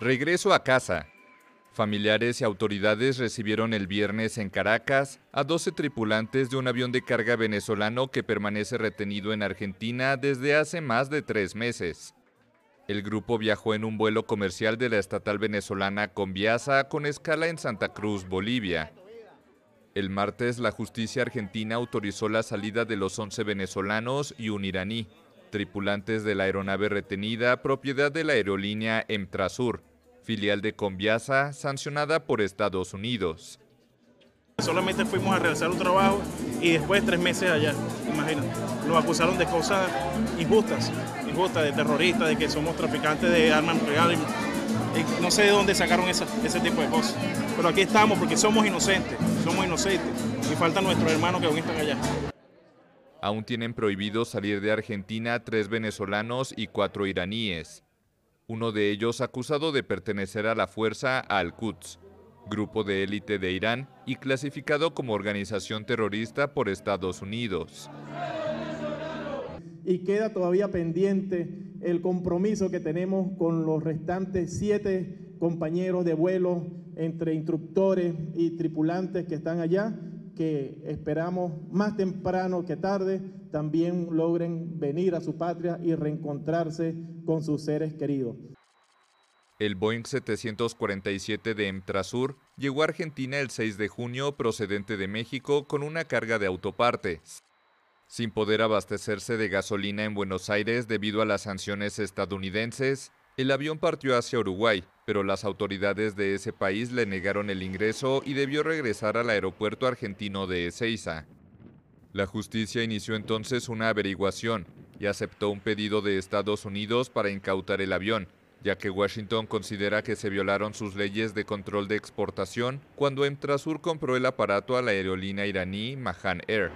Regreso a casa. Familiares y autoridades recibieron el viernes en Caracas a 12 tripulantes de un avión de carga venezolano que permanece retenido en Argentina desde hace más de tres meses. El grupo viajó en un vuelo comercial de la estatal venezolana Conviasa con escala en Santa Cruz, Bolivia. El martes la justicia argentina autorizó la salida de los 11 venezolanos y un iraní, tripulantes de la aeronave retenida propiedad de la aerolínea Emtrasur, filial de Conviasa, sancionada por Estados Unidos. Solamente fuimos a realizar un trabajo y después tres meses allá, imagínate. Nos acusaron de cosas injustas, injustas, de terroristas, de que somos traficantes de armas. Y no sé de dónde sacaron esa, ese tipo de cosas. Pero aquí estamos porque somos inocentes, somos inocentes. Y faltan nuestros hermanos que aún están allá. Aún tienen prohibido salir de Argentina tres venezolanos y cuatro iraníes uno de ellos acusado de pertenecer a la fuerza Al-Quds, grupo de élite de Irán y clasificado como organización terrorista por Estados Unidos. Y queda todavía pendiente el compromiso que tenemos con los restantes siete compañeros de vuelo entre instructores y tripulantes que están allá, que esperamos más temprano que tarde también logren venir a su patria y reencontrarse con sus seres queridos. El Boeing 747 de Emtrasur llegó a Argentina el 6 de junio procedente de México con una carga de autopartes. Sin poder abastecerse de gasolina en Buenos Aires debido a las sanciones estadounidenses, el avión partió hacia Uruguay, pero las autoridades de ese país le negaron el ingreso y debió regresar al aeropuerto argentino de Ezeiza. La justicia inició entonces una averiguación y aceptó un pedido de Estados Unidos para incautar el avión, ya que Washington considera que se violaron sus leyes de control de exportación cuando Emtrasur compró el aparato a la aerolínea iraní Mahan Air.